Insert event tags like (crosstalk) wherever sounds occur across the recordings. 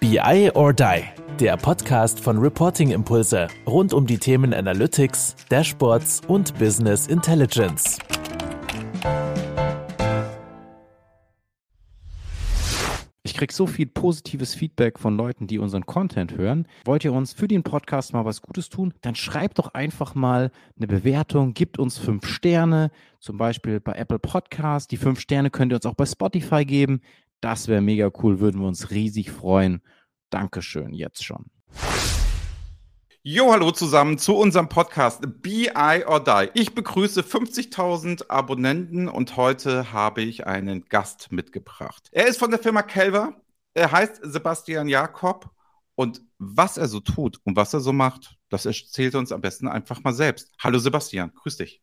BI or Die, der Podcast von Reporting Impulse rund um die Themen Analytics, Dashboards und Business Intelligence. Ich kriege so viel positives Feedback von Leuten, die unseren Content hören. Wollt ihr uns für den Podcast mal was Gutes tun? Dann schreibt doch einfach mal eine Bewertung, gibt uns fünf Sterne, zum Beispiel bei Apple Podcast. Die fünf Sterne könnt ihr uns auch bei Spotify geben. Das wäre mega cool, würden wir uns riesig freuen. Dankeschön, jetzt schon. Jo, hallo zusammen zu unserem Podcast BI or Die. Ich begrüße 50.000 Abonnenten und heute habe ich einen Gast mitgebracht. Er ist von der Firma Kelver. Er heißt Sebastian Jakob und was er so tut und was er so macht, das erzählt er uns am besten einfach mal selbst. Hallo Sebastian, grüß dich.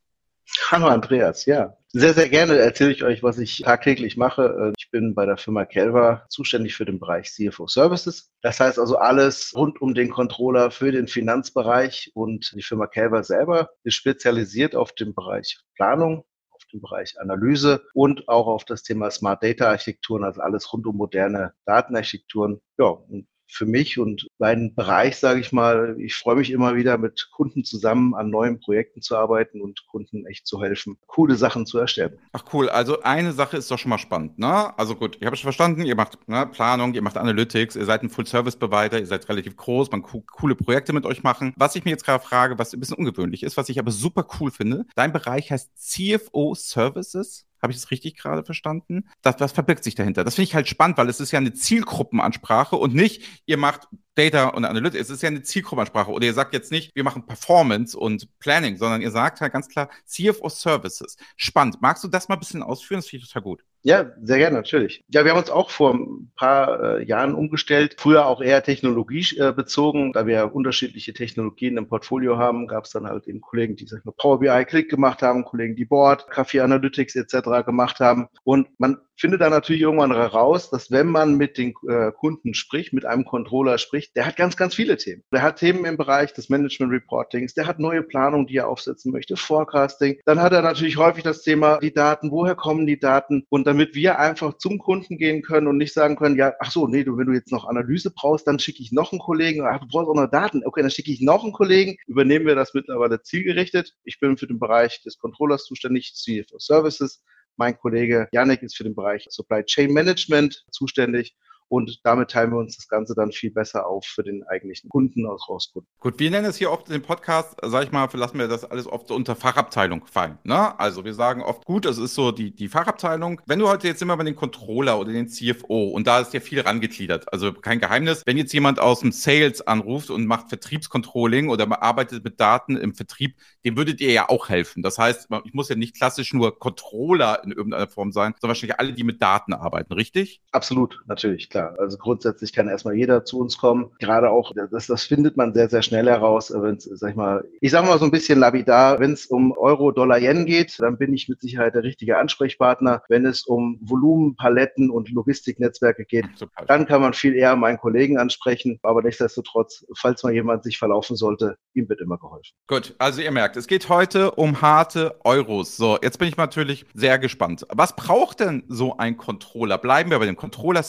Hallo Andreas, ja. Sehr, sehr gerne erzähle ich euch, was ich tagtäglich mache. Ich bin bei der Firma Kelva zuständig für den Bereich CFO Services. Das heißt also alles rund um den Controller für den Finanzbereich und die Firma Kelva selber ist spezialisiert auf den Bereich Planung, auf den Bereich Analyse und auch auf das Thema Smart Data Architekturen, also alles rund um moderne Datenarchitekturen. Ja, und für mich und meinen Bereich, sage ich mal, ich freue mich immer wieder mit Kunden zusammen an neuen Projekten zu arbeiten und Kunden echt zu helfen, coole Sachen zu erstellen. Ach cool, also eine Sache ist doch schon mal spannend, ne? Also gut, ich habe schon verstanden, ihr macht ne, Planung, ihr macht Analytics, ihr seid ein Full-Service-Provider, ihr seid relativ groß, man co coole Projekte mit euch machen. Was ich mir jetzt gerade frage, was ein bisschen ungewöhnlich ist, was ich aber super cool finde, dein Bereich heißt CFO Services. Habe ich das richtig gerade verstanden? Das, was verbirgt sich dahinter? Das finde ich halt spannend, weil es ist ja eine Zielgruppenansprache und nicht, ihr macht Data und Analytics. Es ist ja eine Zielgruppenansprache. Oder ihr sagt jetzt nicht, wir machen Performance und Planning, sondern ihr sagt halt ganz klar CFO Services. Spannend. Magst du das mal ein bisschen ausführen? Das finde ich total gut. Ja, sehr gerne, natürlich. Ja, wir haben uns auch vor ein paar äh, Jahren umgestellt. Früher auch eher technologiebezogen. Äh, da wir unterschiedliche Technologien im Portfolio haben, gab es dann halt eben Kollegen, die sag ich mal, Power BI Click gemacht haben, Kollegen, die Board, Kaffee Analytics etc. gemacht haben. Und man findet dann natürlich irgendwann heraus, dass wenn man mit den äh, Kunden spricht, mit einem Controller spricht, der hat ganz, ganz viele Themen. Der hat Themen im Bereich des Management Reportings, der hat neue Planungen, die er aufsetzen möchte, Forecasting. Dann hat er natürlich häufig das Thema, die Daten, woher kommen die Daten? Und damit wir einfach zum Kunden gehen können und nicht sagen können, ja, ach so, nee, du, wenn du jetzt noch Analyse brauchst, dann schicke ich noch einen Kollegen. Ach, du brauchst auch noch Daten. Okay, dann schicke ich noch einen Kollegen. Übernehmen wir das mittlerweile zielgerichtet. Ich bin für den Bereich des Controllers zuständig, CFO Services. Mein Kollege Yannick ist für den Bereich Supply Chain Management zuständig und damit teilen wir uns das Ganze dann viel besser auf für den eigentlichen Kunden aus Rauskunden. Gut, wir nennen es hier oft den Podcast, sag ich mal, lassen wir das alles oft unter Fachabteilung fallen. Ne? Also wir sagen oft, gut, das ist so die, die Fachabteilung. Wenn du heute jetzt immer bei den Controller oder den CFO und da ist ja viel rangegliedert, also kein Geheimnis, wenn jetzt jemand aus dem Sales anruft und macht Vertriebscontrolling oder arbeitet mit Daten im Vertrieb, dem würdet ihr ja auch helfen. Das heißt, ich muss ja nicht klassisch nur Controller in irgendeiner Form sein, sondern wahrscheinlich alle, die mit Daten arbeiten, richtig? Absolut, natürlich, klar klar. Also grundsätzlich kann erstmal jeder zu uns kommen. Gerade auch, das, das findet man sehr, sehr schnell heraus, wenn es, sag ich mal, ich sage mal so ein bisschen labidar, wenn es um Euro, Dollar, Yen geht, dann bin ich mit Sicherheit der richtige Ansprechpartner. Wenn es um Volumen, Paletten und Logistiknetzwerke geht, Super. dann kann man viel eher meinen Kollegen ansprechen. Aber nichtsdestotrotz, falls mal jemand sich verlaufen sollte, ihm wird immer geholfen. Gut, also ihr merkt, es geht heute um harte Euros. So, jetzt bin ich natürlich sehr gespannt. Was braucht denn so ein Controller? Bleiben wir bei dem Controller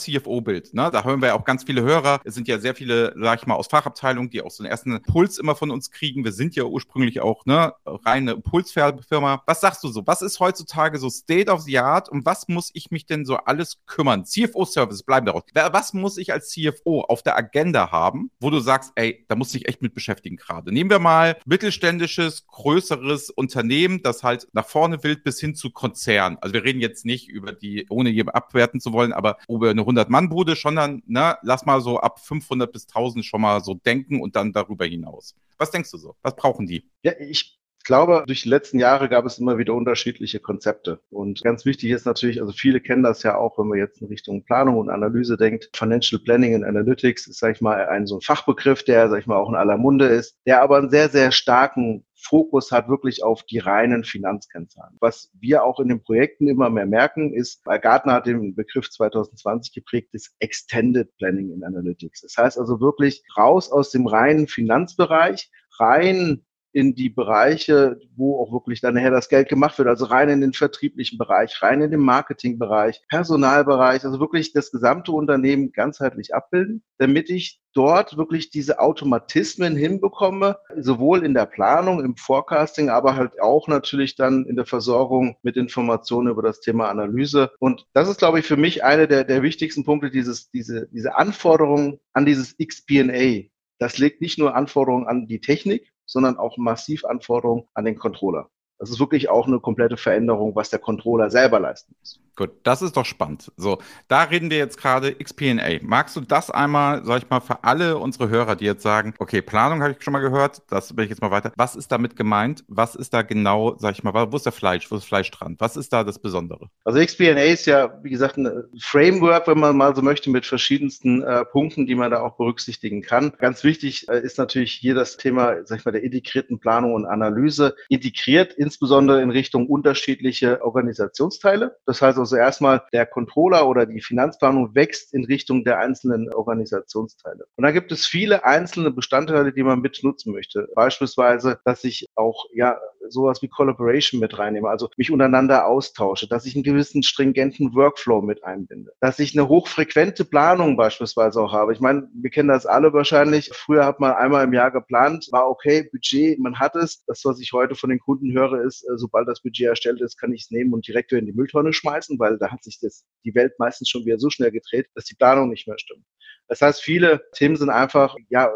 Bild. Ne? Da hören wir ja auch ganz viele Hörer. Es sind ja sehr viele, sag ich mal, aus Fachabteilungen, die auch so einen ersten Puls immer von uns kriegen. Wir sind ja ursprünglich auch ne, reine Pulsfirma. Was sagst du so? Was ist heutzutage so State of the Art und was muss ich mich denn so alles kümmern? CFO-Service, bleiben daraus. Was muss ich als CFO auf der Agenda haben, wo du sagst, ey, da muss ich echt mit beschäftigen gerade? Nehmen wir mal mittelständisches, größeres Unternehmen, das halt nach vorne will bis hin zu Konzern. Also wir reden jetzt nicht über die, ohne jemand abwerten zu wollen, aber über eine 100-Mann-Bude würde schon dann, ne, lass mal so ab 500 bis 1000 schon mal so denken und dann darüber hinaus. Was denkst du so? Was brauchen die? Ja, ich glaube, durch die letzten Jahre gab es immer wieder unterschiedliche Konzepte. Und ganz wichtig ist natürlich, also viele kennen das ja auch, wenn man jetzt in Richtung Planung und Analyse denkt. Financial Planning and Analytics ist, sag ich mal, ein so ein Fachbegriff, der, sag ich mal, auch in aller Munde ist, der aber einen sehr, sehr starken Fokus hat wirklich auf die reinen Finanzkennzahlen. Was wir auch in den Projekten immer mehr merken, ist, weil Gartner hat den Begriff 2020 geprägt, ist Extended Planning in Analytics. Das heißt also wirklich raus aus dem reinen Finanzbereich, rein in die Bereiche, wo auch wirklich dann nachher das Geld gemacht wird, also rein in den vertrieblichen Bereich, rein in den Marketingbereich, Personalbereich, also wirklich das gesamte Unternehmen ganzheitlich abbilden, damit ich dort wirklich diese Automatismen hinbekomme, sowohl in der Planung, im Forecasting, aber halt auch natürlich dann in der Versorgung mit Informationen über das Thema Analyse. Und das ist, glaube ich, für mich eine der, der wichtigsten Punkte, dieses, diese, diese Anforderungen an dieses XPNA. Das legt nicht nur Anforderungen an die Technik, sondern auch massiv Anforderungen an den Controller. Das ist wirklich auch eine komplette Veränderung, was der Controller selber leisten muss. Gut, das ist doch spannend. So, da reden wir jetzt gerade XPNA. Magst du das einmal, sag ich mal, für alle unsere Hörer, die jetzt sagen, okay, Planung habe ich schon mal gehört, das will ich jetzt mal weiter. Was ist damit gemeint? Was ist da genau, sag ich mal, wo ist der Fleisch, wo ist Fleisch dran? Was ist da das Besondere? Also XPNA ist ja, wie gesagt, ein Framework, wenn man mal so möchte, mit verschiedensten äh, Punkten, die man da auch berücksichtigen kann. Ganz wichtig äh, ist natürlich hier das Thema, sag ich mal, der integrierten Planung und Analyse. Integriert insbesondere in Richtung unterschiedliche Organisationsteile. Das heißt also, also erstmal der Controller oder die Finanzplanung wächst in Richtung der einzelnen Organisationsteile. Und da gibt es viele einzelne Bestandteile, die man mit nutzen möchte. Beispielsweise, dass ich auch ja sowas wie Collaboration mit reinnehme, also mich untereinander austausche, dass ich einen gewissen stringenten Workflow mit einbinde, dass ich eine hochfrequente Planung beispielsweise auch habe. Ich meine, wir kennen das alle wahrscheinlich. Früher hat man einmal im Jahr geplant, war okay, Budget, man hat es. Das, was ich heute von den Kunden höre, ist, äh, sobald das Budget erstellt ist, kann ich es nehmen und direkt wieder in die Mülltonne schmeißen weil da hat sich das, die Welt meistens schon wieder so schnell gedreht, dass die Planung nicht mehr stimmt. Das heißt, viele Themen sind einfach ja,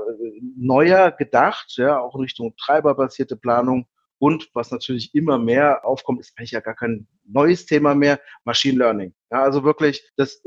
neuer gedacht, ja, auch in Richtung treiberbasierte Planung. Und was natürlich immer mehr aufkommt, ist eigentlich ja gar kein neues Thema mehr, Machine Learning. Ja, also wirklich das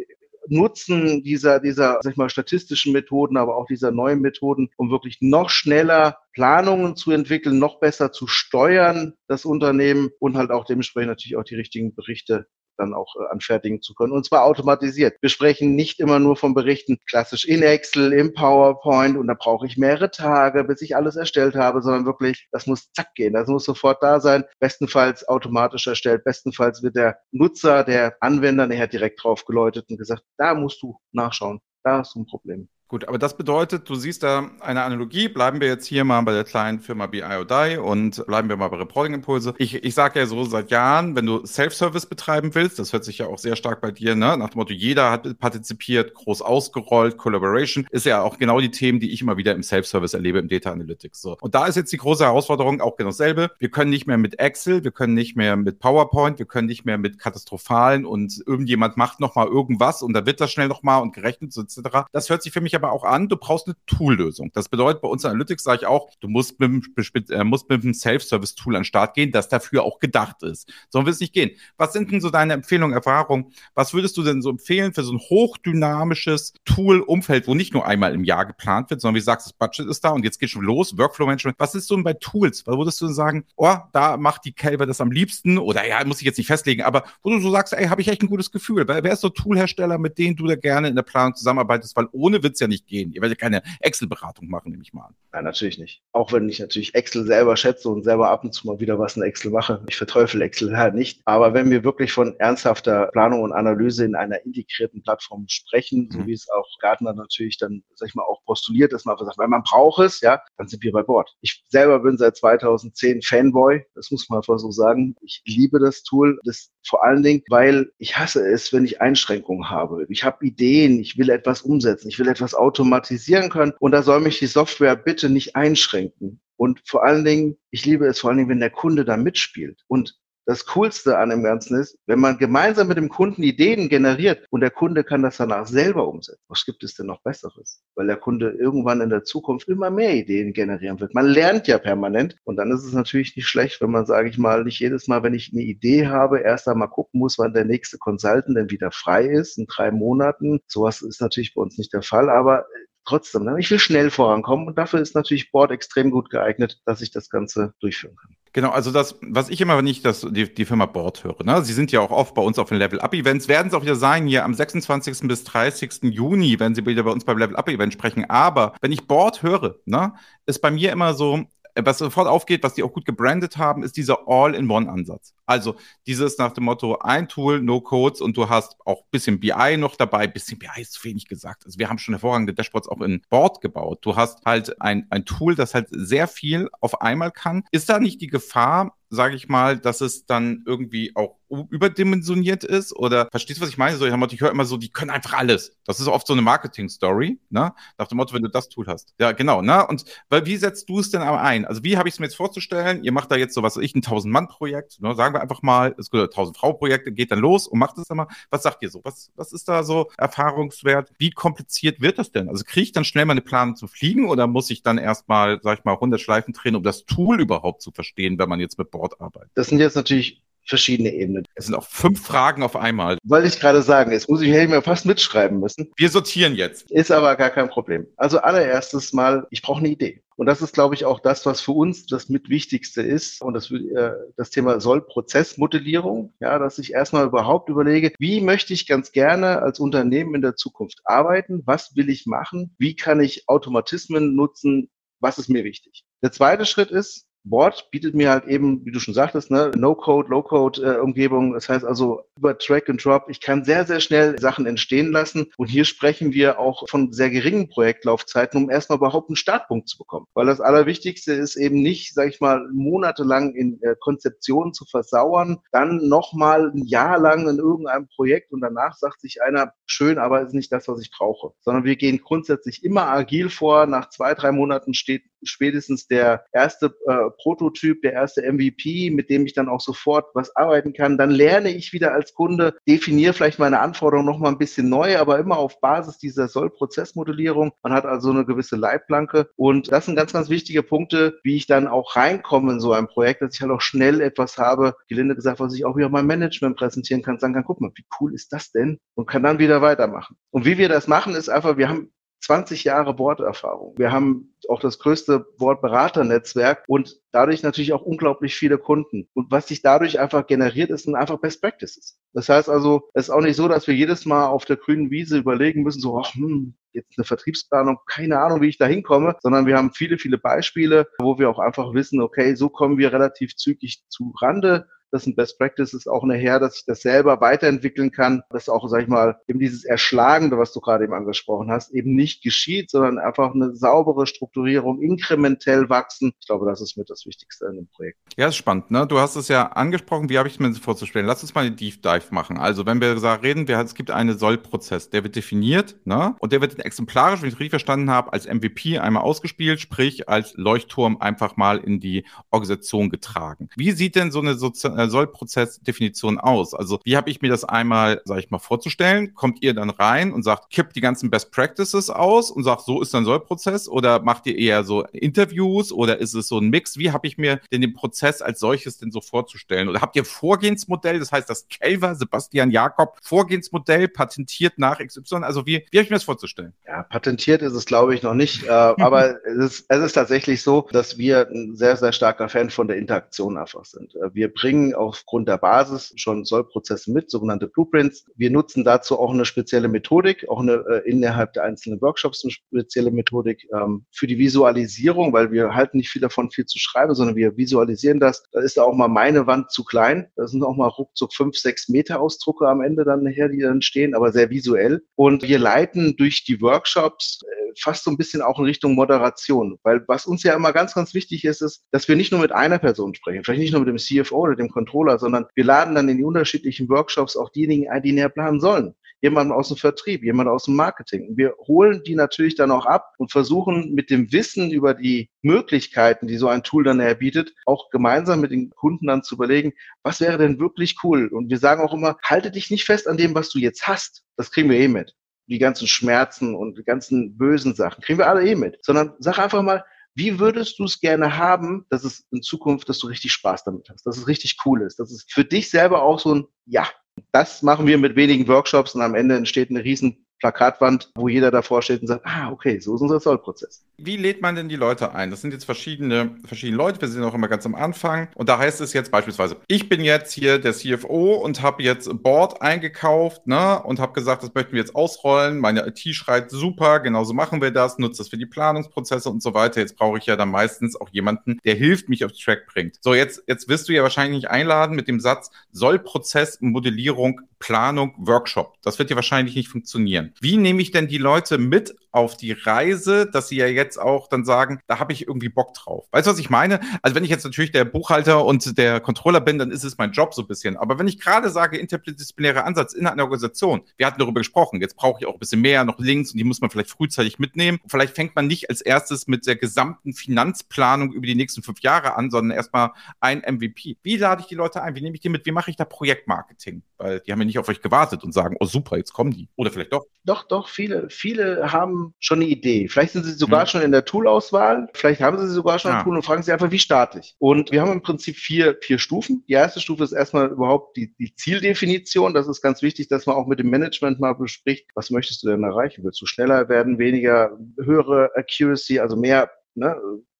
Nutzen dieser, dieser, sag ich mal, statistischen Methoden, aber auch dieser neuen Methoden, um wirklich noch schneller Planungen zu entwickeln, noch besser zu steuern, das Unternehmen und halt auch dementsprechend natürlich auch die richtigen Berichte dann auch äh, anfertigen zu können. Und zwar automatisiert. Wir sprechen nicht immer nur von Berichten klassisch in Excel, im PowerPoint und da brauche ich mehrere Tage, bis ich alles erstellt habe, sondern wirklich, das muss zack gehen. Das muss sofort da sein. Bestenfalls automatisch erstellt. Bestenfalls wird der Nutzer, der Anwender nachher direkt drauf geläutet und gesagt, da musst du nachschauen. Da hast du ein Problem. Gut, aber das bedeutet, du siehst da eine Analogie. Bleiben wir jetzt hier mal bei der kleinen Firma BIODI und bleiben wir mal bei Reporting Impulse. Ich, ich sage ja so seit Jahren, wenn du Self-Service betreiben willst, das hört sich ja auch sehr stark bei dir, ne? nach dem Motto, jeder hat partizipiert, groß ausgerollt, Collaboration, ist ja auch genau die Themen, die ich immer wieder im Self-Service erlebe, im Data Analytics. So. Und da ist jetzt die große Herausforderung auch genau dasselbe. Wir können nicht mehr mit Excel, wir können nicht mehr mit PowerPoint, wir können nicht mehr mit katastrophalen und irgendjemand macht nochmal irgendwas und da wird das schnell nochmal und gerechnet etc. Das hört sich für mich aber auch an, du brauchst eine Tool-Lösung. Das bedeutet bei uns in Analytics sage ich auch, du musst mit, äh, musst mit einem Self-Service-Tool an den Start gehen, das dafür auch gedacht ist. So wird es nicht gehen. Was sind denn so deine Empfehlungen, Erfahrungen? Was würdest du denn so empfehlen für so ein hochdynamisches Tool-Umfeld, wo nicht nur einmal im Jahr geplant wird, sondern wie du sagst, das Budget ist da und jetzt geht schon los, Workflow-Management. Was ist so bei Tools? Was würdest du sagen, oh, da macht die Kälber das am liebsten oder ja, muss ich jetzt nicht festlegen, aber wo du so sagst, ey, habe ich echt ein gutes Gefühl. Wer ist so Toolhersteller, mit denen du da gerne in der Planung zusammenarbeitest? Weil ohne wird es ja nicht gehen. Ihr werdet keine Excel-Beratung machen, nehme ich mal an. Nein, natürlich nicht. Auch wenn ich natürlich Excel selber schätze und selber ab und zu mal wieder was in Excel mache. Ich verteufel Excel halt nicht. Aber wenn wir wirklich von ernsthafter Planung und Analyse in einer integrierten Plattform sprechen, mhm. so wie es auch Gartner natürlich dann, sag ich mal, auch postuliert, dass man einfach sagt, weil man braucht es, ja, dann sind wir bei Bord. Ich selber bin seit 2010 Fanboy, das muss man einfach so sagen. Ich liebe das Tool. Das vor allen Dingen, weil ich hasse es, wenn ich Einschränkungen habe. Ich habe Ideen, ich will etwas umsetzen, ich will etwas automatisieren können und da soll mich die Software bitte nicht einschränken. Und vor allen Dingen, ich liebe es vor allen Dingen, wenn der Kunde da mitspielt. Und das Coolste an dem Ganzen ist, wenn man gemeinsam mit dem Kunden Ideen generiert und der Kunde kann das danach selber umsetzen. Was gibt es denn noch Besseres? Weil der Kunde irgendwann in der Zukunft immer mehr Ideen generieren wird. Man lernt ja permanent und dann ist es natürlich nicht schlecht, wenn man, sage ich mal, nicht jedes Mal, wenn ich eine Idee habe, erst einmal gucken muss, wann der nächste Consultant denn wieder frei ist, in drei Monaten. Sowas ist natürlich bei uns nicht der Fall, aber trotzdem, ne? ich will schnell vorankommen und dafür ist natürlich Board extrem gut geeignet, dass ich das Ganze durchführen kann. Genau, also das, was ich immer, wenn ich das, die, die Firma Board höre, ne? Sie sind ja auch oft bei uns auf den Level-Up-Events, werden es auch wieder sein, hier am 26. bis 30. Juni, wenn Sie wieder bei uns beim Level-Up-Event sprechen. Aber wenn ich Board höre, ne, ist bei mir immer so, was sofort aufgeht, was die auch gut gebrandet haben, ist dieser All-in-One-Ansatz. Also dieses nach dem Motto, ein Tool, no Codes und du hast auch ein bisschen BI noch dabei. Bisschen BI ist zu wenig gesagt. Also wir haben schon hervorragende Dashboards auch in Board gebaut. Du hast halt ein, ein Tool, das halt sehr viel auf einmal kann. Ist da nicht die Gefahr, sage ich mal, dass es dann irgendwie auch überdimensioniert ist? Oder verstehst du, was ich meine? So, ich höre immer so, die können einfach alles. Das ist oft so eine Marketing-Story, ne? Nach dem Motto, wenn du das Tool hast. Ja, genau, ne? Und weil, wie setzt du es denn aber ein? Also, wie habe ich es mir jetzt vorzustellen? Ihr macht da jetzt so, was ich, ein 1000-Mann-Projekt, ne? sagen wir einfach mal, es gibt 1000-Frau-Projekte, geht dann los und macht es dann mal. Was sagt ihr so? Was, was ist da so erfahrungswert? Wie kompliziert wird das denn? Also, kriege ich dann schnell meine Planung zu fliegen oder muss ich dann erstmal, sag ich mal, 100 Schleifen drehen, um das Tool überhaupt zu verstehen, wenn man jetzt mit Board arbeitet? Das sind jetzt natürlich verschiedene Ebenen. Es sind auch fünf Fragen auf einmal. Wollte ich gerade sagen, jetzt muss ich mir fast mitschreiben müssen. Wir sortieren jetzt. Ist aber gar kein Problem. Also allererstes mal, ich brauche eine Idee. Und das ist, glaube ich, auch das, was für uns das mit Wichtigste ist. Und das, äh, das Thema Soll-Prozessmodellierung. Ja, dass ich erstmal überhaupt überlege, wie möchte ich ganz gerne als Unternehmen in der Zukunft arbeiten? Was will ich machen? Wie kann ich Automatismen nutzen? Was ist mir wichtig? Der zweite Schritt ist, Board bietet mir halt eben, wie du schon sagtest, ne, No-Code, Low-Code-Umgebung. Äh, das heißt also über Track and Drop. Ich kann sehr, sehr schnell Sachen entstehen lassen. Und hier sprechen wir auch von sehr geringen Projektlaufzeiten, um erstmal überhaupt einen Startpunkt zu bekommen. Weil das Allerwichtigste ist eben nicht, sage ich mal, monatelang in äh, Konzeptionen zu versauern, dann nochmal ein Jahr lang in irgendeinem Projekt und danach sagt sich einer, schön, aber ist nicht das, was ich brauche. Sondern wir gehen grundsätzlich immer agil vor. Nach zwei, drei Monaten steht spätestens der erste äh, Prototyp, der erste MVP, mit dem ich dann auch sofort was arbeiten kann. Dann lerne ich wieder als Kunde, definiere vielleicht meine Anforderungen noch mal ein bisschen neu, aber immer auf Basis dieser Soll-Prozessmodellierung. Man hat also eine gewisse Leitplanke und das sind ganz, ganz wichtige Punkte, wie ich dann auch reinkomme in so ein Projekt, dass ich halt auch schnell etwas habe, gelinde gesagt, was ich auch wieder mein Management präsentieren kann, sagen kann, guck mal, wie cool ist das denn? Und kann dann wieder weitermachen. Und wie wir das machen, ist einfach, wir haben 20 Jahre Borderfahrung. Wir haben auch das größte Bordberaternetzwerk und dadurch natürlich auch unglaublich viele Kunden. Und was sich dadurch einfach generiert, ist einfach Best Practices. Das heißt also, es ist auch nicht so, dass wir jedes Mal auf der grünen Wiese überlegen müssen, so, ach, hm, jetzt eine Vertriebsplanung, keine Ahnung, wie ich da hinkomme, sondern wir haben viele, viele Beispiele, wo wir auch einfach wissen, okay, so kommen wir relativ zügig zu Rande das sind Best Practices auch nachher, dass ich das selber weiterentwickeln kann, dass auch, sag ich mal, eben dieses Erschlagende, was du gerade eben angesprochen hast, eben nicht geschieht, sondern einfach eine saubere Strukturierung, inkrementell wachsen. Ich glaube, das ist mit das Wichtigste in dem Projekt. Ja, ist spannend. Ne? Du hast es ja angesprochen. Wie habe ich es mir vorzustellen? Lass uns mal einen Deep Dive machen. Also, wenn wir gesagt reden, wir, es gibt einen Soll-Prozess, der wird definiert ne? und der wird exemplarisch, wenn ich es richtig verstanden habe, als MVP einmal ausgespielt, sprich als Leuchtturm einfach mal in die Organisation getragen. Wie sieht denn so eine Sozi äh, Sollprozessdefinition aus? Also wie habe ich mir das einmal, sage ich mal, vorzustellen? Kommt ihr dann rein und sagt, kippt die ganzen Best Practices aus und sagt, so ist dann Sollprozess? Oder macht ihr eher so Interviews oder ist es so ein Mix? Wie habe ich mir denn den Prozess als solches denn so vorzustellen? Oder habt ihr Vorgehensmodell, das heißt das Kelver, Sebastian Jakob, Vorgehensmodell patentiert nach XY? Also wie, wie habe ich mir das vorzustellen? Ja, patentiert ist es, glaube ich, noch nicht. Äh, (laughs) aber es, ist, es ist tatsächlich so, dass wir ein sehr, sehr starker Fan von der Interaktion einfach sind. Äh, wir bringen bringen aufgrund der Basis schon Sollprozesse mit, sogenannte Blueprints. Wir nutzen dazu auch eine spezielle Methodik, auch eine äh, innerhalb der einzelnen Workshops eine spezielle Methodik ähm, für die Visualisierung, weil wir halten nicht viel davon, viel zu schreiben, sondern wir visualisieren das. Da ist auch mal meine Wand zu klein. Da sind auch mal ruckzuck fünf, sechs Meter Ausdrucke am Ende dann nachher, die dann stehen, aber sehr visuell. Und wir leiten durch die Workshops fast so ein bisschen auch in Richtung Moderation, weil was uns ja immer ganz, ganz wichtig ist, ist, dass wir nicht nur mit einer Person sprechen, vielleicht nicht nur mit dem CFO oder dem Controller, sondern wir laden dann in die unterschiedlichen Workshops auch diejenigen ein, die näher planen sollen. Jemand aus dem Vertrieb, jemand aus dem Marketing. Wir holen die natürlich dann auch ab und versuchen mit dem Wissen über die Möglichkeiten, die so ein Tool dann erbietet, auch gemeinsam mit den Kunden dann zu überlegen, was wäre denn wirklich cool? Und wir sagen auch immer, halte dich nicht fest an dem, was du jetzt hast. Das kriegen wir eh mit. Die ganzen Schmerzen und die ganzen bösen Sachen kriegen wir alle eh mit. Sondern sag einfach mal, wie würdest du es gerne haben, dass es in Zukunft, dass du richtig Spaß damit hast, dass es richtig cool ist, dass es für dich selber auch so ein Ja. Das machen wir mit wenigen Workshops und am Ende entsteht eine riesen Plakatwand, wo jeder davor steht und sagt, ah, okay, so ist unser Sollprozess. Wie lädt man denn die Leute ein? Das sind jetzt verschiedene, verschiedene Leute, wir sind auch immer ganz am Anfang. Und da heißt es jetzt beispielsweise, ich bin jetzt hier der CFO und habe jetzt Board eingekauft ne, und habe gesagt, das möchten wir jetzt ausrollen. Meine IT schreit super, genauso machen wir das, nutzt das für die Planungsprozesse und so weiter. Jetzt brauche ich ja dann meistens auch jemanden, der hilft, mich auf Track bringt. So, jetzt, jetzt wirst du ja wahrscheinlich nicht einladen mit dem Satz, Sollprozess, Modellierung, Planung, Workshop. Das wird ja wahrscheinlich nicht funktionieren. Wie nehme ich denn die Leute mit auf die Reise, dass sie ja jetzt auch dann sagen, da habe ich irgendwie Bock drauf. Weißt du, was ich meine? Also wenn ich jetzt natürlich der Buchhalter und der Controller bin, dann ist es mein Job so ein bisschen. Aber wenn ich gerade sage, interdisziplinärer Ansatz in einer Organisation, wir hatten darüber gesprochen, jetzt brauche ich auch ein bisschen mehr, noch Links und die muss man vielleicht frühzeitig mitnehmen. Vielleicht fängt man nicht als erstes mit der gesamten Finanzplanung über die nächsten fünf Jahre an, sondern erstmal ein MVP. Wie lade ich die Leute ein? Wie nehme ich die mit? Wie mache ich da Projektmarketing? Weil die haben ja nicht auf euch gewartet und sagen, oh super, jetzt kommen die. Oder vielleicht doch. Doch, doch, viele, viele haben schon eine Idee. Vielleicht sind sie sogar hm. schon in der Toolauswahl, vielleicht haben sie sogar schon ja. ein Tool und fragen sie einfach, wie starte ich? Und wir haben im Prinzip vier, vier Stufen. Die erste Stufe ist erstmal überhaupt die, die Zieldefinition. Das ist ganz wichtig, dass man auch mit dem Management mal bespricht, was möchtest du denn erreichen? Willst du schneller werden, weniger, höhere Accuracy, also mehr ne,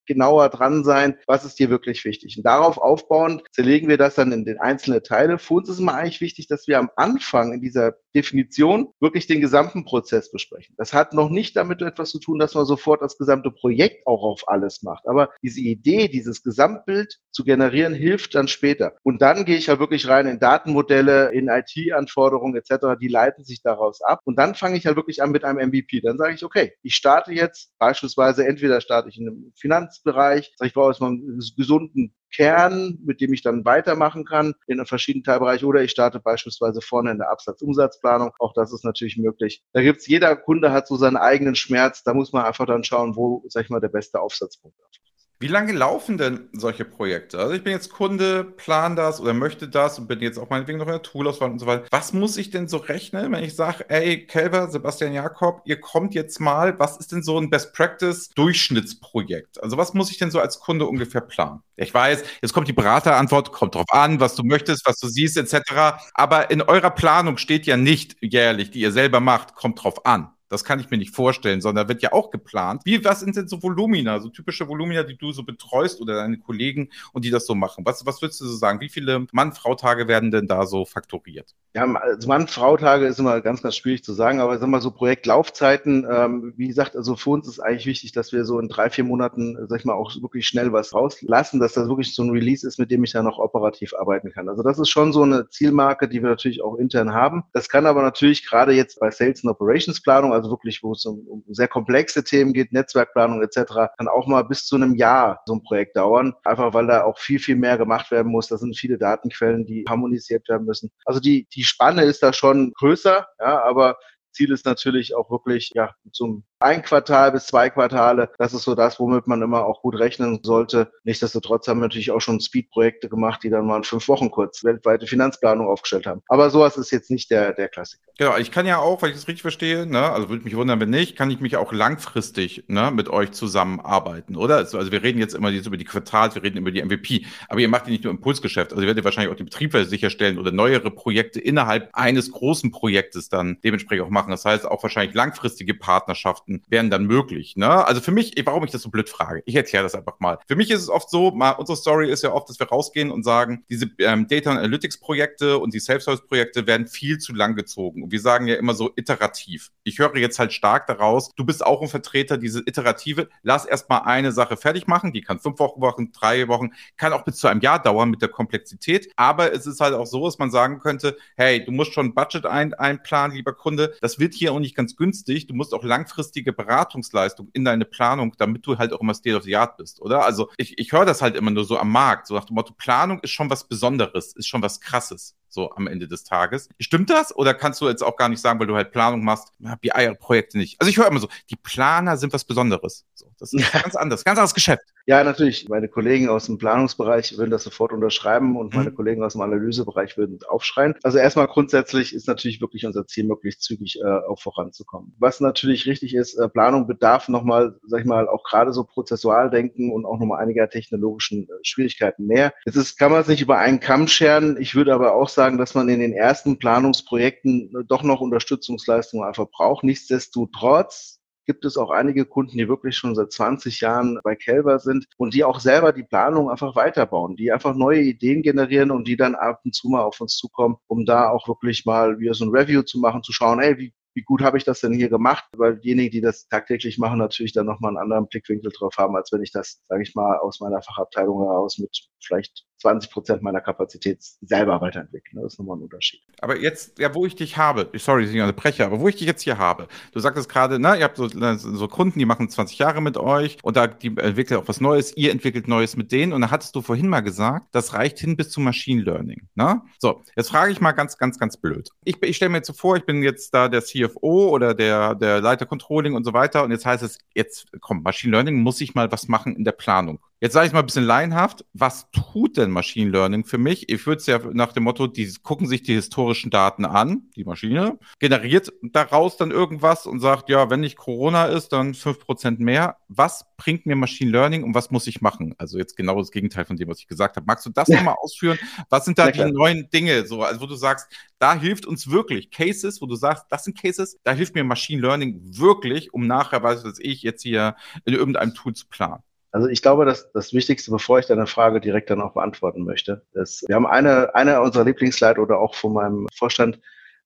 genauer dran sein, was ist dir wirklich wichtig. Und darauf aufbauend zerlegen wir das dann in den einzelne Teile. Für uns ist immer eigentlich wichtig, dass wir am Anfang in dieser Definition wirklich den gesamten Prozess besprechen. Das hat noch nicht damit etwas zu tun, dass man sofort das gesamte Projekt auch auf alles macht. Aber diese Idee, dieses Gesamtbild zu generieren, hilft dann später. Und dann gehe ich ja wirklich rein in Datenmodelle, in IT-Anforderungen etc., die leiten sich daraus ab. Und dann fange ich ja wirklich an mit einem MVP. Dann sage ich, okay, ich starte jetzt beispielsweise, entweder starte ich in einem Finanzbereich, sage ich brauche jetzt mal einen gesunden Kern, mit dem ich dann weitermachen kann in verschiedenen Teilbereich oder ich starte beispielsweise vorne in der Absatzumsatzplanung. Auch das ist natürlich möglich. Da gibt's jeder Kunde hat so seinen eigenen Schmerz. Da muss man einfach dann schauen, wo, sag ich mal, der beste Aufsatzpunkt ist. Wie lange laufen denn solche Projekte? Also ich bin jetzt Kunde, plan das oder möchte das und bin jetzt auch meinetwegen noch in der Toolauswahl und so weiter. Was muss ich denn so rechnen, wenn ich sage, ey, Kelver, Sebastian Jakob, ihr kommt jetzt mal, was ist denn so ein Best Practice Durchschnittsprojekt? Also was muss ich denn so als Kunde ungefähr planen? Ich weiß, jetzt kommt die Beraterantwort, kommt drauf an, was du möchtest, was du siehst, etc. Aber in eurer Planung steht ja nicht jährlich, die ihr selber macht, kommt drauf an. Das kann ich mir nicht vorstellen, sondern wird ja auch geplant. Wie, was sind denn so Volumina, so typische Volumina, die du so betreust oder deine Kollegen und die das so machen? Was, was würdest du so sagen? Wie viele Mann-Frau-Tage werden denn da so faktoriert? Ja, also Mann-Frau-Tage ist immer ganz, ganz schwierig zu sagen, aber sag mal so Projektlaufzeiten, ähm, wie gesagt, also für uns ist eigentlich wichtig, dass wir so in drei, vier Monaten, sag ich mal, auch wirklich schnell was rauslassen, dass das wirklich so ein Release ist, mit dem ich dann noch operativ arbeiten kann. Also das ist schon so eine Zielmarke, die wir natürlich auch intern haben. Das kann aber natürlich gerade jetzt bei Sales und Operations Planung also wirklich, wo es um, um sehr komplexe Themen geht, Netzwerkplanung etc., kann auch mal bis zu einem Jahr so ein Projekt dauern, einfach weil da auch viel, viel mehr gemacht werden muss. Da sind viele Datenquellen, die harmonisiert werden müssen. Also die, die Spanne ist da schon größer, ja, aber Ziel ist natürlich auch wirklich ja zum ein Quartal bis zwei Quartale. Das ist so das, womit man immer auch gut rechnen sollte. Nichtsdestotrotz haben wir natürlich auch schon Speed-Projekte gemacht, die dann mal in fünf Wochen kurz weltweite Finanzplanung aufgestellt haben. Aber sowas ist jetzt nicht der, der Klassiker. Genau, ich kann ja auch, weil ich das richtig verstehe, ne, also würde mich wundern, wenn nicht, kann ich mich auch langfristig ne, mit euch zusammenarbeiten, oder? Also, also wir reden jetzt immer jetzt über die Quartals, wir reden über die MVP, aber ihr macht ja nicht nur Impulsgeschäft, also ihr werdet wahrscheinlich auch die Betriebe sicherstellen oder neuere Projekte innerhalb eines großen Projektes dann dementsprechend auch machen. Das heißt auch wahrscheinlich langfristige Partnerschaften Geschichten wären dann möglich. Ne? Also für mich, warum ich das so blöd frage, ich erkläre das einfach mal. Für mich ist es oft so, mal, unsere Story ist ja oft, dass wir rausgehen und sagen, diese ähm, Data Analytics Projekte und die Self-Service Projekte werden viel zu lang gezogen. Und wir sagen ja immer so iterativ. Ich höre jetzt halt stark daraus, du bist auch ein Vertreter diese iterative, lass erstmal eine Sache fertig machen, die kann fünf Wochen, Wochen, drei Wochen, kann auch bis zu einem Jahr dauern mit der Komplexität. Aber es ist halt auch so, dass man sagen könnte, hey, du musst schon Budget ein, einplanen, lieber Kunde. Das wird hier auch nicht ganz günstig. Du musst auch langfristig langfristige Beratungsleistung in deine Planung, damit du halt auch immer State of the Art bist, oder? Also ich, ich höre das halt immer nur so am Markt, so nach dem Motto, Planung ist schon was Besonderes, ist schon was Krasses so am Ende des Tages. Stimmt das? Oder kannst du jetzt auch gar nicht sagen, weil du halt Planung machst, BI-Projekte nicht? Also ich höre immer so, die Planer sind was Besonderes. So, das ist (laughs) ganz anders, ganz anderes Geschäft. Ja, natürlich. Meine Kollegen aus dem Planungsbereich würden das sofort unterschreiben und meine mhm. Kollegen aus dem Analysebereich würden aufschreien. Also erstmal grundsätzlich ist natürlich wirklich unser Ziel, möglichst zügig äh, auch voranzukommen. Was natürlich richtig ist, ist, äh, Planung bedarf nochmal, sag ich mal, auch gerade so prozessual denken und auch nochmal einiger technologischen äh, Schwierigkeiten mehr. Jetzt ist, kann man es nicht über einen Kamm scheren. Ich würde aber auch sagen, dass man in den ersten Planungsprojekten doch noch Unterstützungsleistungen einfach braucht. Nichtsdestotrotz gibt es auch einige Kunden, die wirklich schon seit 20 Jahren bei Kelver sind und die auch selber die Planung einfach weiterbauen, die einfach neue Ideen generieren und die dann ab und zu mal auf uns zukommen, um da auch wirklich mal wieder so ein Review zu machen, zu schauen, hey, wie, wie gut habe ich das denn hier gemacht? Weil diejenigen, die das tagtäglich machen, natürlich dann nochmal einen anderen Blickwinkel drauf haben, als wenn ich das, sage ich mal, aus meiner Fachabteilung heraus mit vielleicht 20 Prozent meiner Kapazität selber weiterentwickeln. Das ist nochmal ein Unterschied. Aber jetzt, ja, wo ich dich habe, sorry, ich unterbreche, aber wo ich dich jetzt hier habe, du sagtest gerade, ne, ihr habt so, so Kunden, die machen 20 Jahre mit euch und da die entwickeln auch was Neues, ihr entwickelt Neues mit denen und da hattest du vorhin mal gesagt, das reicht hin bis zum Machine Learning. Ne? So, jetzt frage ich mal ganz, ganz, ganz blöd. Ich, ich stelle mir jetzt so vor, ich bin jetzt da der CFO oder der, der Leiter Controlling und so weiter und jetzt heißt es, jetzt komm, Machine Learning muss ich mal was machen in der Planung. Jetzt sage ich mal ein bisschen laienhaft, was tut denn Machine Learning für mich? Ich würde es ja nach dem Motto, die gucken sich die historischen Daten an, die Maschine, generiert daraus dann irgendwas und sagt, ja, wenn nicht Corona ist, dann fünf Prozent mehr. Was bringt mir Machine Learning und was muss ich machen? Also jetzt genau das Gegenteil von dem, was ich gesagt habe. Magst du das ja. nochmal ausführen? Was sind da die neuen Dinge, so, also wo du sagst, da hilft uns wirklich Cases, wo du sagst, das sind Cases, da hilft mir Machine Learning wirklich, um nachher, weiß ich, jetzt hier in irgendeinem Tool zu planen. Also ich glaube, dass das Wichtigste, bevor ich deine Frage direkt dann auch beantworten möchte, ist, wir haben eine, eine unserer Lieblingsleiter oder auch von meinem Vorstand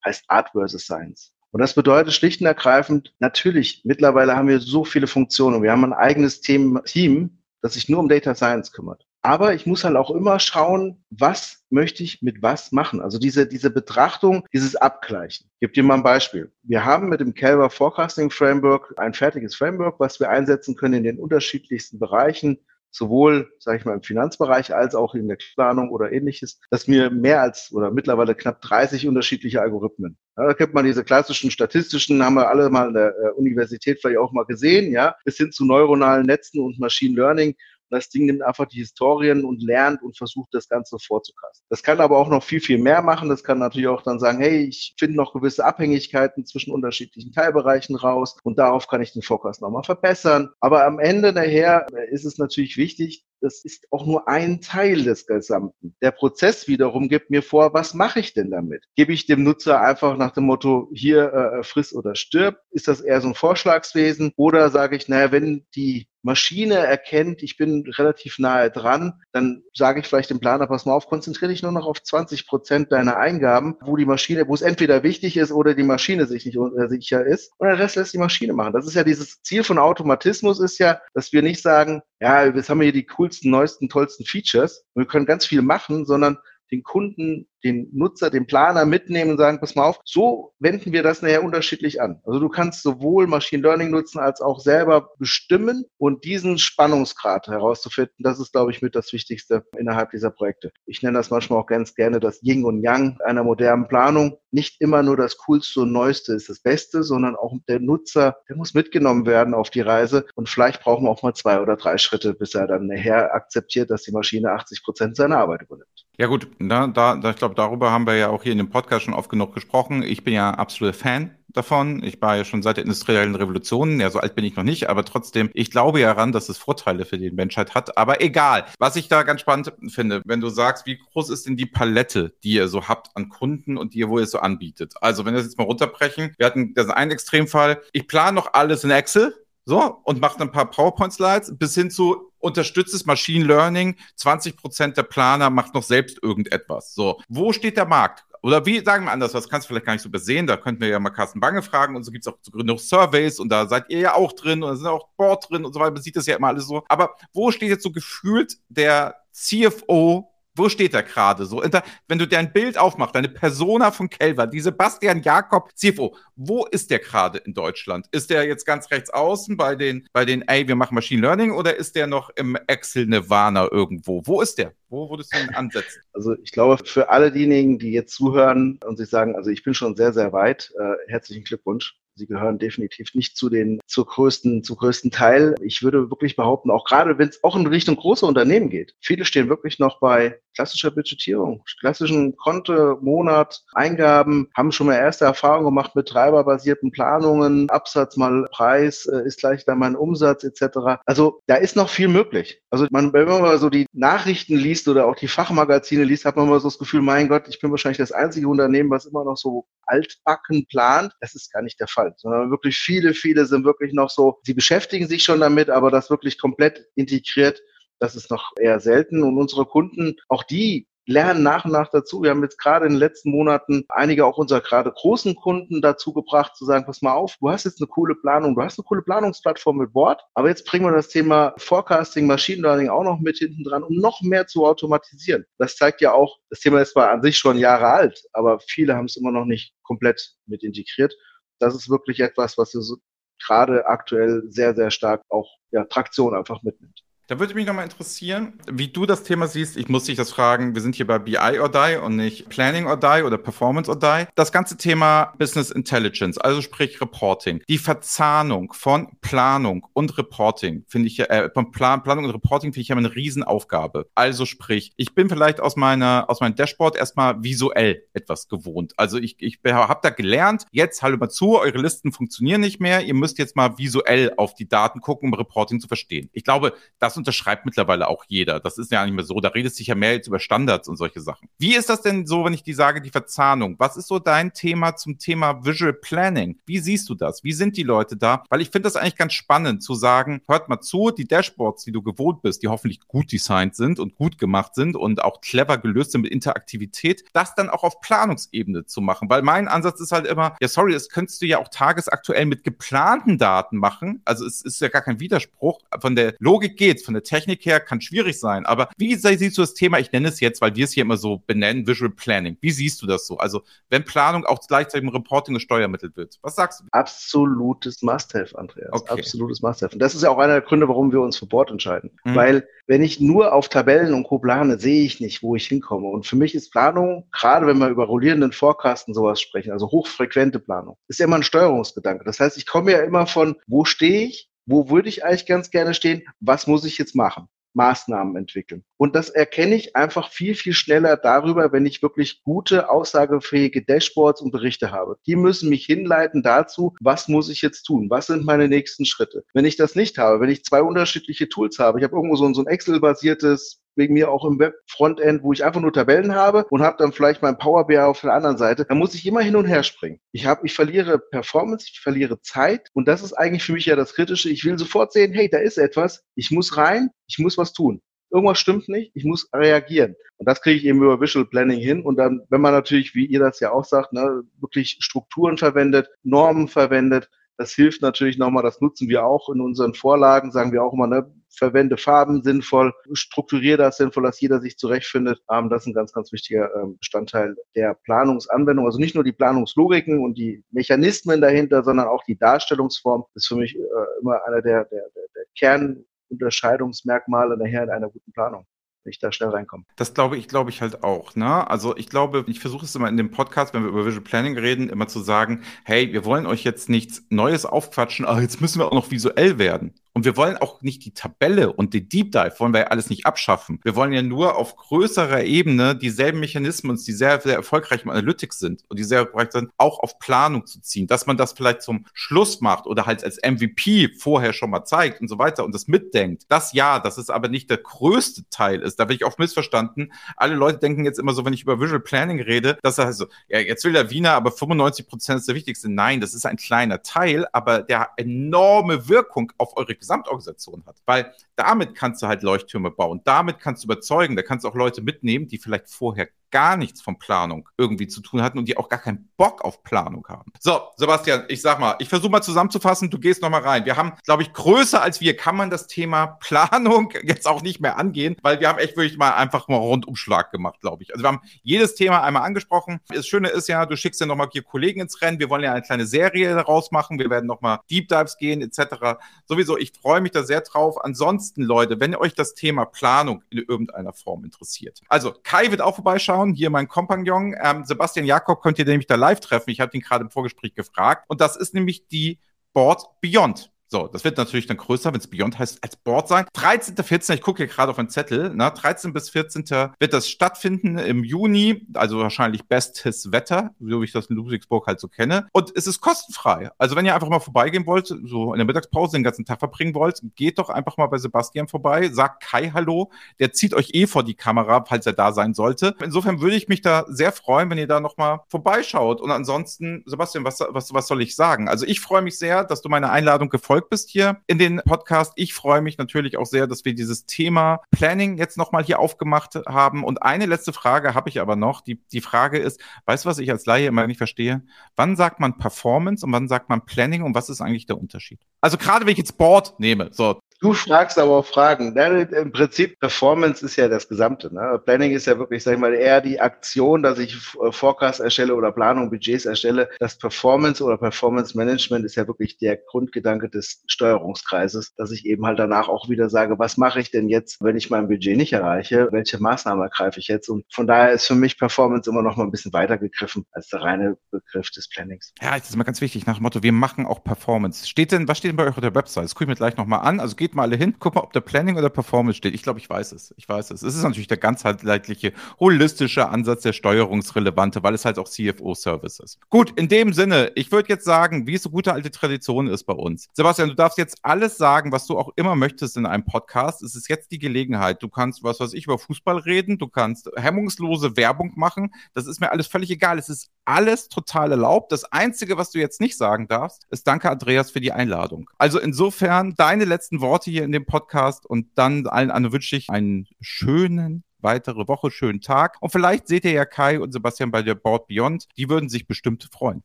heißt Art versus Science. Und das bedeutet schlicht und ergreifend, natürlich, mittlerweile haben wir so viele Funktionen. Wir haben ein eigenes Team, Team das sich nur um Data Science kümmert. Aber ich muss halt auch immer schauen, was möchte ich mit was machen. Also diese, diese Betrachtung, dieses Abgleichen. Ich gebe dir mal ein Beispiel. Wir haben mit dem Calver Forecasting Framework ein fertiges Framework, was wir einsetzen können in den unterschiedlichsten Bereichen, sowohl, sage ich mal, im Finanzbereich als auch in der Planung oder ähnliches, dass mir mehr als oder mittlerweile knapp 30 unterschiedliche Algorithmen. Ja, da kennt man diese klassischen statistischen, haben wir alle mal in der äh, Universität vielleicht auch mal gesehen, ja, bis hin zu neuronalen Netzen und Machine Learning das Ding nimmt einfach die Historien und lernt und versucht das Ganze vorzukasten. Das kann aber auch noch viel, viel mehr machen. Das kann natürlich auch dann sagen, hey, ich finde noch gewisse Abhängigkeiten zwischen unterschiedlichen Teilbereichen raus und darauf kann ich den Forecast nochmal verbessern. Aber am Ende daher ist es natürlich wichtig, das ist auch nur ein Teil des Gesamten. Der Prozess wiederum gibt mir vor, was mache ich denn damit? Gebe ich dem Nutzer einfach nach dem Motto, hier äh, friss oder stirb? Ist das eher so ein Vorschlagswesen? Oder sage ich, naja, wenn die Maschine erkennt, ich bin relativ nahe dran, dann sage ich vielleicht dem Planer, pass mal auf, konzentriere dich nur noch auf 20 Prozent deiner Eingaben, wo die Maschine, wo es entweder wichtig ist oder die Maschine sich nicht äh, sicher ist. Und den Rest lässt die Maschine machen. Das ist ja dieses Ziel von Automatismus ist ja, dass wir nicht sagen, ja, jetzt haben wir hier die coolsten, neuesten, tollsten Features und wir können ganz viel machen, sondern den Kunden, den Nutzer, den Planer mitnehmen und sagen, pass mal auf, so wenden wir das nachher unterschiedlich an. Also du kannst sowohl Machine Learning nutzen als auch selber bestimmen und diesen Spannungsgrad herauszufinden, das ist, glaube ich, mit das Wichtigste innerhalb dieser Projekte. Ich nenne das manchmal auch ganz gerne das Yin und Yang einer modernen Planung. Nicht immer nur das Coolste und Neueste ist das Beste, sondern auch der Nutzer, der muss mitgenommen werden auf die Reise und vielleicht brauchen wir auch mal zwei oder drei Schritte, bis er dann nachher akzeptiert, dass die Maschine 80 Prozent seiner Arbeit übernimmt. Ja gut, da, da, ich glaube, darüber haben wir ja auch hier in dem Podcast schon oft genug gesprochen. Ich bin ja absoluter Fan davon. Ich war ja schon seit der industriellen Revolution, ja, so alt bin ich noch nicht, aber trotzdem, ich glaube ja daran, dass es Vorteile für die Menschheit hat. Aber egal. Was ich da ganz spannend finde, wenn du sagst, wie groß ist denn die Palette, die ihr so habt an Kunden und die ihr, wo ihr so anbietet? Also, wenn wir das jetzt mal runterbrechen, wir hatten das einen Extremfall, ich plane noch alles in Excel, so, und macht ein paar PowerPoint-Slides bis hin zu unterstütztes Machine Learning. 20 Prozent der Planer macht noch selbst irgendetwas. So, wo steht der Markt? Oder wie sagen wir anders, was kannst du vielleicht gar nicht so besehen? Da könnten wir ja mal Carsten Bange fragen und so gibt es auch genug Surveys und da seid ihr ja auch drin und da sind auch Board drin und so weiter. Man sieht das ja immer alles so. Aber wo steht jetzt so gefühlt der CFO wo steht er gerade so? Wenn du dein Bild aufmachst, deine Persona von Kelver, die Sebastian Jakob, CFO, wo ist der gerade in Deutschland? Ist der jetzt ganz rechts außen bei den, bei den, ey, wir machen Machine Learning oder ist der noch im Excel Nirvana irgendwo? Wo ist der? Wo würdest du ihn ansetzen? Also ich glaube, für alle diejenigen, die jetzt zuhören und sich sagen, also ich bin schon sehr, sehr weit, äh, herzlichen Glückwunsch Sie gehören definitiv nicht zu den zur größten, zu größten Teil. Ich würde wirklich behaupten, auch gerade wenn es auch in Richtung große Unternehmen geht, viele stehen wirklich noch bei klassischer Budgetierung, klassischen Konto, Monat, Eingaben, haben schon mal erste Erfahrungen gemacht mit treiberbasierten Planungen, Absatz mal Preis äh, ist gleich dann mein Umsatz etc. Also da ist noch viel möglich. Also man, wenn man mal so die Nachrichten liest oder auch die Fachmagazine liest, hat man mal so das Gefühl, mein Gott, ich bin wahrscheinlich das einzige Unternehmen, was immer noch so altbacken plant. Das ist gar nicht der Fall, sondern wirklich viele, viele sind wirklich noch so, sie beschäftigen sich schon damit, aber das wirklich komplett integriert das ist noch eher selten. Und unsere Kunden, auch die lernen nach und nach dazu. Wir haben jetzt gerade in den letzten Monaten einige auch unserer gerade großen Kunden dazu gebracht, zu sagen, pass mal auf, du hast jetzt eine coole Planung, du hast eine coole Planungsplattform mit Bord, aber jetzt bringen wir das Thema Forecasting, Machine Learning auch noch mit hinten dran, um noch mehr zu automatisieren. Das zeigt ja auch, das Thema ist zwar an sich schon Jahre alt, aber viele haben es immer noch nicht komplett mit integriert. Das ist wirklich etwas, was so gerade aktuell sehr, sehr stark auch ja, Traktion einfach mitnimmt. Da würde mich nochmal interessieren, wie du das Thema siehst. Ich muss dich das fragen. Wir sind hier bei BI or Die und nicht Planning or Die oder Performance or Die. Das ganze Thema Business Intelligence, also sprich Reporting. Die Verzahnung von Planung und Reporting finde ich äh, von Plan, Planung und Reporting finde ich ja eine Riesenaufgabe. Also sprich, ich bin vielleicht aus meiner, aus meinem Dashboard erstmal visuell etwas gewohnt. Also ich, ich habe da gelernt, jetzt hallo mal zu, eure Listen funktionieren nicht mehr. Ihr müsst jetzt mal visuell auf die Daten gucken, um Reporting zu verstehen. Ich glaube, das unterschreibt mittlerweile auch jeder. Das ist ja nicht mehr so. Da redet sich ja mehr jetzt über Standards und solche Sachen. Wie ist das denn so, wenn ich die sage, die Verzahnung? Was ist so dein Thema zum Thema Visual Planning? Wie siehst du das? Wie sind die Leute da? Weil ich finde das eigentlich ganz spannend zu sagen, hört mal zu, die Dashboards, die du gewohnt bist, die hoffentlich gut designt sind und gut gemacht sind und auch clever gelöst sind mit Interaktivität, das dann auch auf Planungsebene zu machen. Weil mein Ansatz ist halt immer, ja, sorry, das könntest du ja auch tagesaktuell mit geplanten Daten machen. Also es ist ja gar kein Widerspruch. Von der Logik geht, von der Technik her kann schwierig sein. Aber wie siehst du das Thema? Ich nenne es jetzt, weil wir es hier immer so benennen, Visual Planning. Wie siehst du das so? Also, wenn Planung auch gleichzeitig im Reporting gesteuermittelt wird. Was sagst du? Absolutes Must-Have, Andreas. Okay. Absolutes Must-Have. Und das ist ja auch einer der Gründe, warum wir uns für Board entscheiden. Mhm. Weil, wenn ich nur auf Tabellen und Co. plane, sehe ich nicht, wo ich hinkomme. Und für mich ist Planung, gerade wenn wir über rollierenden Forecasten sowas sprechen, also hochfrequente Planung, ist ja immer ein Steuerungsgedanke. Das heißt, ich komme ja immer von, wo stehe ich, wo würde ich eigentlich ganz gerne stehen, was muss ich jetzt machen? Maßnahmen entwickeln. Und das erkenne ich einfach viel, viel schneller darüber, wenn ich wirklich gute, aussagefähige Dashboards und Berichte habe. Die müssen mich hinleiten dazu, was muss ich jetzt tun? Was sind meine nächsten Schritte? Wenn ich das nicht habe, wenn ich zwei unterschiedliche Tools habe, ich habe irgendwo so ein, Excel-basiertes wegen mir auch im Web-Frontend, wo ich einfach nur Tabellen habe und habe dann vielleicht mein Power BI auf der anderen Seite, dann muss ich immer hin und her springen. Ich habe, ich verliere Performance, ich verliere Zeit und das ist eigentlich für mich ja das Kritische. Ich will sofort sehen, hey, da ist etwas, ich muss rein, ich muss was tun. Irgendwas stimmt nicht, ich muss reagieren. Und das kriege ich eben über Visual Planning hin. Und dann, wenn man natürlich, wie ihr das ja auch sagt, ne, wirklich Strukturen verwendet, Normen verwendet, das hilft natürlich nochmal, das nutzen wir auch in unseren Vorlagen, sagen wir auch immer, ne, verwende Farben sinnvoll, strukturiere das sinnvoll, dass jeder sich zurechtfindet. Ähm, das ist ein ganz, ganz wichtiger ähm, Bestandteil der Planungsanwendung. Also nicht nur die Planungslogiken und die Mechanismen dahinter, sondern auch die Darstellungsform ist für mich äh, immer einer der, der, der, Kernunterscheidungsmerkmale nachher in einer guten Planung ich da schnell reinkomme. Das glaube ich, glaube ich halt auch. Ne? Also ich glaube, ich versuche es immer in dem Podcast, wenn wir über Visual Planning reden, immer zu sagen, hey, wir wollen euch jetzt nichts Neues aufquatschen, aber jetzt müssen wir auch noch visuell werden. Und wir wollen auch nicht die Tabelle und den Deep Dive wollen wir ja alles nicht abschaffen. Wir wollen ja nur auf größerer Ebene dieselben Mechanismen, die sehr, sehr erfolgreich im Analytics sind und die sehr erfolgreich sind, auch auf Planung zu ziehen. Dass man das vielleicht zum Schluss macht oder halt als MVP vorher schon mal zeigt und so weiter und das mitdenkt. Das ja, das ist aber nicht der größte Teil ist. Da bin ich oft missverstanden. Alle Leute denken jetzt immer so, wenn ich über Visual Planning rede, dass er so, ja, jetzt will der Wiener, aber 95 Prozent ist der wichtigste. Nein, das ist ein kleiner Teil, aber der enorme Wirkung auf eure Gesamtorganisation hat. Weil damit kannst du halt Leuchttürme bauen, damit kannst du überzeugen, da kannst du auch Leute mitnehmen, die vielleicht vorher gar nichts von Planung irgendwie zu tun hatten und die auch gar keinen Bock auf Planung haben. So, Sebastian, ich sag mal, ich versuche mal zusammenzufassen, du gehst noch mal rein. Wir haben, glaube ich, größer als wir kann man das Thema (laughs) Planung jetzt auch nicht mehr angehen, weil wir haben echt wirklich mal einfach mal Rundumschlag gemacht, glaube ich. Also wir haben jedes Thema einmal angesprochen. Das Schöne ist ja, du schickst ja noch mal hier Kollegen ins Rennen. Wir wollen ja eine kleine Serie daraus machen. Wir werden noch mal Deep Dives gehen etc. Sowieso, ich freue mich da sehr drauf. Ansonsten, Leute, wenn euch das Thema Planung in irgendeiner Form interessiert. Also, Kai wird auch vorbeischauen raushauen. Hier mein Kompagnon, ähm, Sebastian Jakob, könnt ihr nämlich da live treffen. Ich habe ihn gerade im Vorgespräch gefragt. Und das ist nämlich die Board Beyond. So, das wird natürlich dann größer, wenn es Beyond heißt, als Board sein. 13. 14. Ich gucke hier gerade auf den Zettel. Ne? 13 bis 14. wird das stattfinden im Juni, also wahrscheinlich bestes Wetter, so wie ich das in Ludwigsburg halt so kenne. Und es ist kostenfrei. Also wenn ihr einfach mal vorbeigehen wollt, so in der Mittagspause den ganzen Tag verbringen wollt, geht doch einfach mal bei Sebastian vorbei, sagt Kai Hallo. Der zieht euch eh vor die Kamera, falls er da sein sollte. Insofern würde ich mich da sehr freuen, wenn ihr da nochmal vorbeischaut. Und ansonsten, Sebastian, was, was, was soll ich sagen? Also ich freue mich sehr, dass du meine Einladung gefolgt gefolgt bist hier in den Podcast. Ich freue mich natürlich auch sehr, dass wir dieses Thema Planning jetzt nochmal hier aufgemacht haben. Und eine letzte Frage habe ich aber noch. Die, die Frage ist, weißt du, was ich als Laie immer nicht verstehe? Wann sagt man Performance und wann sagt man Planning und was ist eigentlich der Unterschied? Also gerade wenn ich jetzt Board nehme, so, Du fragst aber auch Fragen. Im Prinzip, Performance ist ja das Gesamte. Ne? Planning ist ja wirklich, sag ich mal, eher die Aktion, dass ich äh, Forecast erstelle oder Planung, Budgets erstelle. Das Performance oder Performance Management ist ja wirklich der Grundgedanke des Steuerungskreises, dass ich eben halt danach auch wieder sage, was mache ich denn jetzt, wenn ich mein Budget nicht erreiche? Welche Maßnahmen ergreife ich jetzt? Und von daher ist für mich Performance immer noch mal ein bisschen weiter gegriffen als der reine Begriff des Plannings. Ja, das ist immer ganz wichtig nach dem Motto, wir machen auch Performance. Steht denn, was steht denn bei euch auf der Website? Das gucke ich mir gleich nochmal an. Also geht geht mal alle hin, guck mal, ob da Planning oder Performance steht. Ich glaube, ich weiß es. Ich weiß es. Es ist natürlich der ganzheitliche, holistische Ansatz, der steuerungsrelevante, weil es halt auch CFO-Service ist. Gut, in dem Sinne, ich würde jetzt sagen, wie es so gute alte Tradition ist bei uns. Sebastian, du darfst jetzt alles sagen, was du auch immer möchtest in einem Podcast. Es ist jetzt die Gelegenheit. Du kannst, was weiß ich, über Fußball reden, du kannst hemmungslose Werbung machen. Das ist mir alles völlig egal. Es ist alles total erlaubt. Das Einzige, was du jetzt nicht sagen darfst, ist danke, Andreas, für die Einladung. Also insofern deine letzten Worte Worte hier in dem Podcast und dann allen anderen wünsche ich einen schönen weitere Woche, schönen Tag. Und vielleicht seht ihr ja Kai und Sebastian bei der Board Beyond. Die würden sich bestimmt freuen.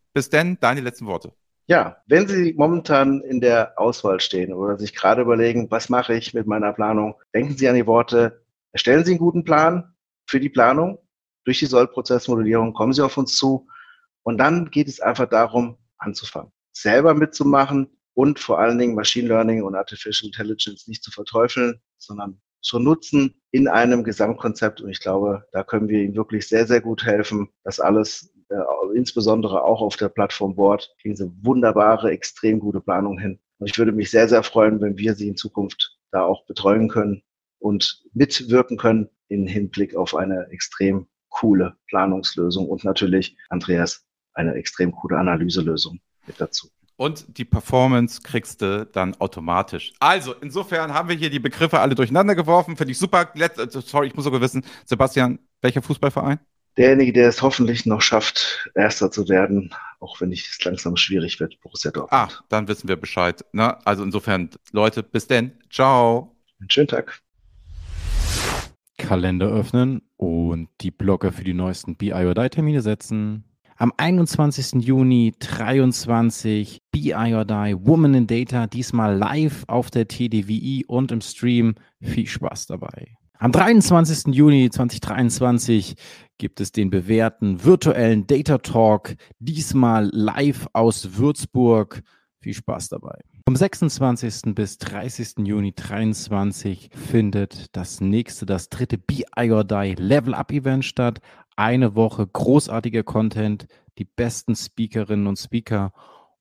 Bis denn, deine letzten Worte. Ja, wenn Sie momentan in der Auswahl stehen oder sich gerade überlegen, was mache ich mit meiner Planung, denken Sie an die Worte, erstellen Sie einen guten Plan für die Planung. Durch die Sollprozessmodellierung kommen Sie auf uns zu. Und dann geht es einfach darum, anzufangen, selber mitzumachen, und vor allen Dingen Machine Learning und Artificial Intelligence nicht zu verteufeln, sondern zu nutzen in einem Gesamtkonzept. Und ich glaube, da können wir Ihnen wirklich sehr, sehr gut helfen, das alles, äh, insbesondere auch auf der Plattform Board, Sie wunderbare, extrem gute Planung hin. Und ich würde mich sehr, sehr freuen, wenn wir Sie in Zukunft da auch betreuen können und mitwirken können in Hinblick auf eine extrem coole Planungslösung und natürlich, Andreas, eine extrem coole Analyselösung mit dazu und die Performance kriegst du dann automatisch. Also, insofern haben wir hier die Begriffe alle durcheinander geworfen. Finde ich super. Let äh, sorry, ich muss sogar wissen, Sebastian, welcher Fußballverein? Derjenige, der es hoffentlich noch schafft, Erster zu werden, auch wenn es langsam schwierig wird, Borussia Dortmund. Ah, dann wissen wir Bescheid. Ne? Also insofern, Leute, bis denn. Ciao. Einen schönen Tag. Kalender öffnen und die Blogger für die neuesten BI or Die Termine setzen. Am 21. Juni 23 BI or Die Woman in Data, diesmal live auf der TDWI und im Stream. Viel Spaß dabei. Am 23. Juni 2023 gibt es den bewährten virtuellen Data Talk, diesmal live aus Würzburg. Viel Spaß dabei. Vom 26. bis 30. Juni 2023 findet das nächste, das dritte BI or Die Level Up Event statt eine Woche großartiger Content, die besten Speakerinnen und Speaker.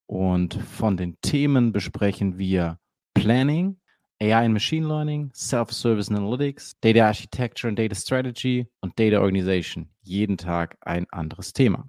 Und von den Themen besprechen wir Planning, AI and Machine Learning, Self-Service Analytics, Data Architecture and Data Strategy und Data Organization. Jeden Tag ein anderes Thema.